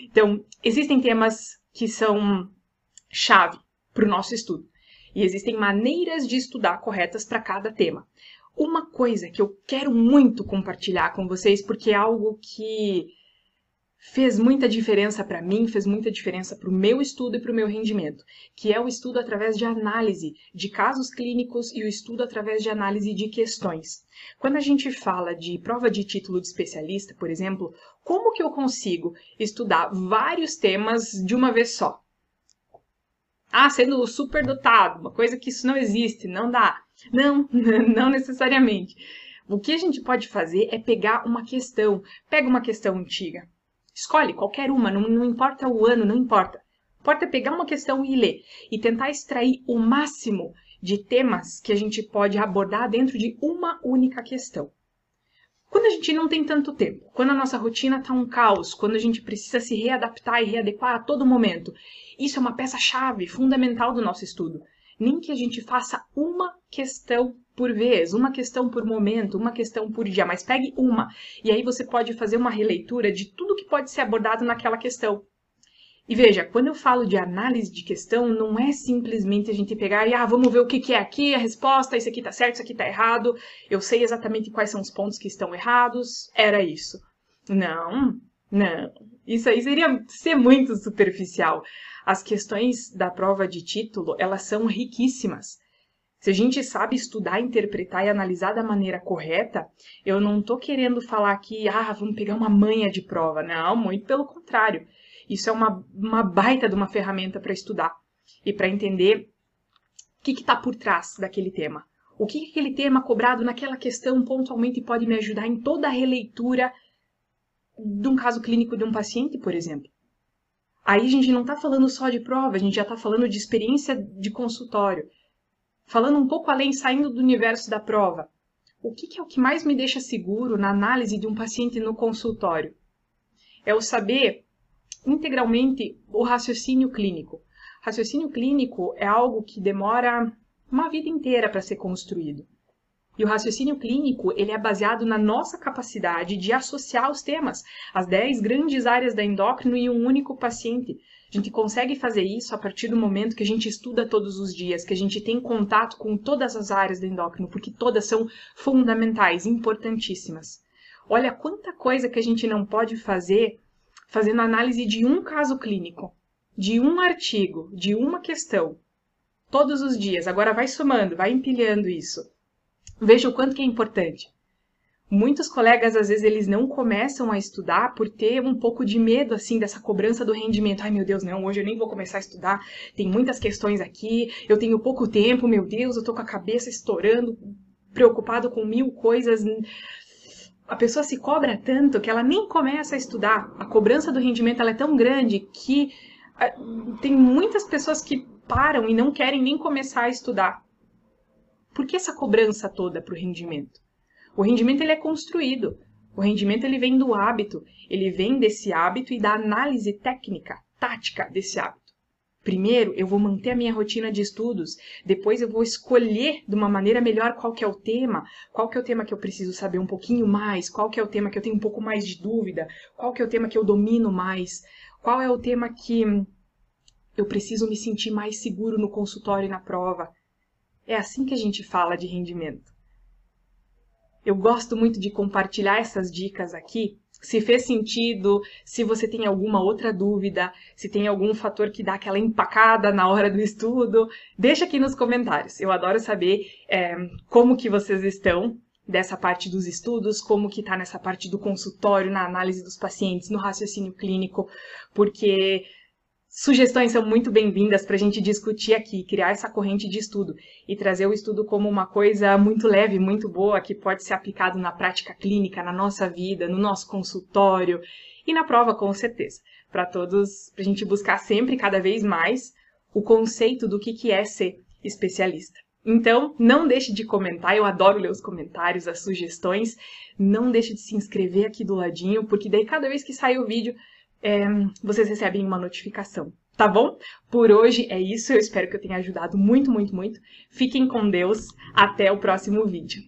Então, existem temas que são chave para o nosso estudo. E existem maneiras de estudar corretas para cada tema. Uma coisa que eu quero muito compartilhar com vocês, porque é algo que fez muita diferença para mim, fez muita diferença para o meu estudo e para o meu rendimento, que é o estudo através de análise de casos clínicos e o estudo através de análise de questões. Quando a gente fala de prova de título de especialista, por exemplo, como que eu consigo estudar vários temas de uma vez só? Ah, sendo superdotado, uma coisa que isso não existe, não dá. Não, não necessariamente. O que a gente pode fazer é pegar uma questão. Pega uma questão antiga. Escolhe qualquer uma, não, não importa o ano, não importa. Importa pegar uma questão e ler. E tentar extrair o máximo de temas que a gente pode abordar dentro de uma única questão. Quando a gente não tem tanto tempo, quando a nossa rotina está um caos, quando a gente precisa se readaptar e readequar a todo momento, isso é uma peça-chave fundamental do nosso estudo. Nem que a gente faça uma questão por vez, uma questão por momento, uma questão por dia, mas pegue uma. E aí você pode fazer uma releitura de tudo que pode ser abordado naquela questão. E veja, quando eu falo de análise de questão, não é simplesmente a gente pegar e, ah, vamos ver o que, que é aqui, a resposta, isso aqui tá certo, isso aqui tá errado, eu sei exatamente quais são os pontos que estão errados, era isso. Não, não. Isso aí seria ser muito superficial. As questões da prova de título, elas são riquíssimas. Se a gente sabe estudar, interpretar e analisar da maneira correta, eu não estou querendo falar que, ah, vamos pegar uma manha de prova. Não, muito pelo contrário. Isso é uma, uma baita de uma ferramenta para estudar e para entender o que está por trás daquele tema. O que, que aquele tema cobrado naquela questão pontualmente pode me ajudar em toda a releitura de um caso clínico de um paciente, por exemplo. Aí a gente não está falando só de prova, a gente já está falando de experiência de consultório. Falando um pouco além, saindo do universo da prova. O que, que é o que mais me deixa seguro na análise de um paciente no consultório? É o saber integralmente o raciocínio clínico. Raciocínio clínico é algo que demora uma vida inteira para ser construído. E o raciocínio clínico, ele é baseado na nossa capacidade de associar os temas, as 10 grandes áreas da endócrino em um único paciente. A gente consegue fazer isso a partir do momento que a gente estuda todos os dias, que a gente tem contato com todas as áreas da endócrino, porque todas são fundamentais, importantíssimas. Olha quanta coisa que a gente não pode fazer fazendo análise de um caso clínico, de um artigo, de uma questão, todos os dias. Agora vai somando, vai empilhando isso. Veja o quanto que é importante. Muitos colegas, às vezes, eles não começam a estudar por ter um pouco de medo, assim, dessa cobrança do rendimento. Ai, meu Deus, não, hoje eu nem vou começar a estudar, tem muitas questões aqui, eu tenho pouco tempo, meu Deus, eu tô com a cabeça estourando, preocupado com mil coisas. A pessoa se cobra tanto que ela nem começa a estudar. A cobrança do rendimento, ela é tão grande que uh, tem muitas pessoas que param e não querem nem começar a estudar por que essa cobrança toda para o rendimento? O rendimento ele é construído. O rendimento ele vem do hábito, ele vem desse hábito e da análise técnica, tática desse hábito. Primeiro, eu vou manter a minha rotina de estudos, depois eu vou escolher de uma maneira melhor qual que é o tema, qual que é o tema que eu preciso saber um pouquinho mais, qual que é o tema que eu tenho um pouco mais de dúvida, qual que é o tema que eu domino mais, qual é o tema que eu preciso me sentir mais seguro no consultório e na prova. É assim que a gente fala de rendimento. Eu gosto muito de compartilhar essas dicas aqui. Se fez sentido, se você tem alguma outra dúvida, se tem algum fator que dá aquela empacada na hora do estudo, deixa aqui nos comentários. Eu adoro saber é, como que vocês estão dessa parte dos estudos, como que está nessa parte do consultório, na análise dos pacientes, no raciocínio clínico, porque Sugestões são muito bem-vindas para a gente discutir aqui, criar essa corrente de estudo e trazer o estudo como uma coisa muito leve, muito boa, que pode ser aplicado na prática clínica, na nossa vida, no nosso consultório e na prova, com certeza. Para todos, para a gente buscar sempre, cada vez mais, o conceito do que, que é ser especialista. Então, não deixe de comentar, eu adoro ler os comentários, as sugestões. Não deixe de se inscrever aqui do ladinho, porque daí cada vez que sai o vídeo, é, vocês recebem uma notificação. Tá bom? Por hoje é isso. Eu espero que eu tenha ajudado muito, muito, muito. Fiquem com Deus. Até o próximo vídeo.